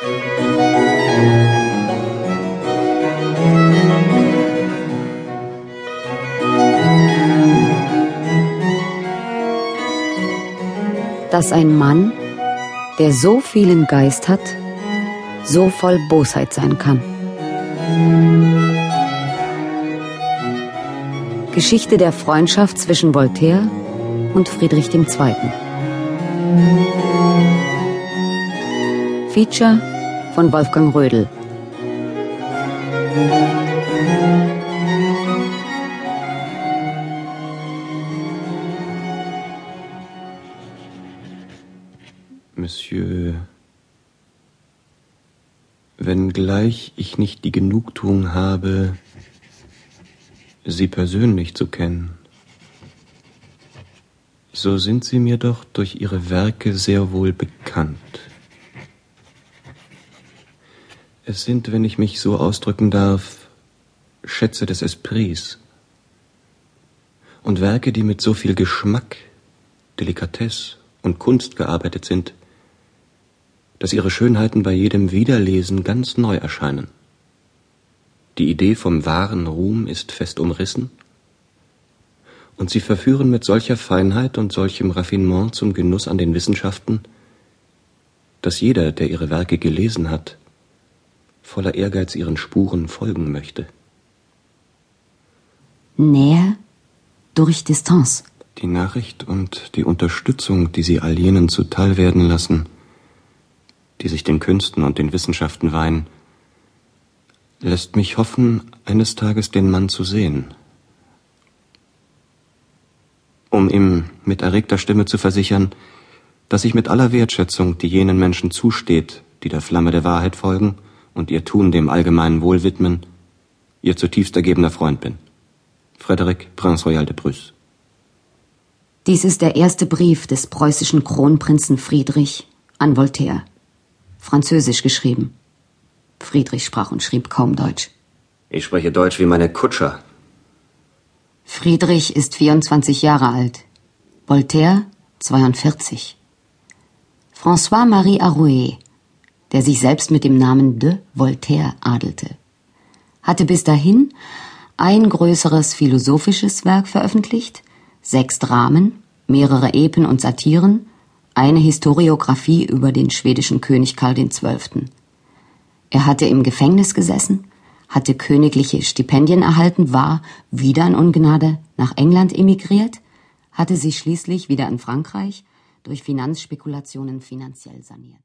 Dass ein Mann, der so vielen Geist hat, so voll Bosheit sein kann. Geschichte der Freundschaft zwischen Voltaire und Friedrich II. Feature von Wolfgang Rödel. Monsieur, wenngleich ich nicht die Genugtuung habe, Sie persönlich zu kennen, so sind Sie mir doch durch Ihre Werke sehr wohl bekannt. Es sind, wenn ich mich so ausdrücken darf, Schätze des Esprits und Werke, die mit so viel Geschmack, Delikatesse und Kunst gearbeitet sind, dass ihre Schönheiten bei jedem Wiederlesen ganz neu erscheinen. Die Idee vom wahren Ruhm ist fest umrissen, und sie verführen mit solcher Feinheit und solchem Raffinement zum Genuss an den Wissenschaften, dass jeder, der ihre Werke gelesen hat, voller Ehrgeiz ihren Spuren folgen möchte. Nähe durch Distanz. Die Nachricht und die Unterstützung, die sie all jenen zuteil werden lassen, die sich den Künsten und den Wissenschaften weihen, lässt mich hoffen, eines Tages den Mann zu sehen, um ihm mit erregter Stimme zu versichern, dass ich mit aller Wertschätzung, die jenen Menschen zusteht, die der Flamme der Wahrheit folgen und ihr Tun dem allgemeinen Wohl widmen, ihr zutiefst ergebener Freund bin. Frederic, Prince Royal de Prusse. Dies ist der erste Brief des preußischen Kronprinzen Friedrich an Voltaire französisch geschrieben. Friedrich sprach und schrieb kaum Deutsch. Ich spreche Deutsch wie meine Kutscher. Friedrich ist 24 Jahre alt, Voltaire 42. François-Marie Arouet, der sich selbst mit dem Namen de Voltaire adelte, hatte bis dahin ein größeres philosophisches Werk veröffentlicht, sechs Dramen, mehrere Epen und Satiren eine Historiographie über den schwedischen König Karl XII. Er hatte im Gefängnis gesessen, hatte königliche Stipendien erhalten, war wieder in Ungnade nach England emigriert, hatte sich schließlich wieder in Frankreich durch Finanzspekulationen finanziell saniert.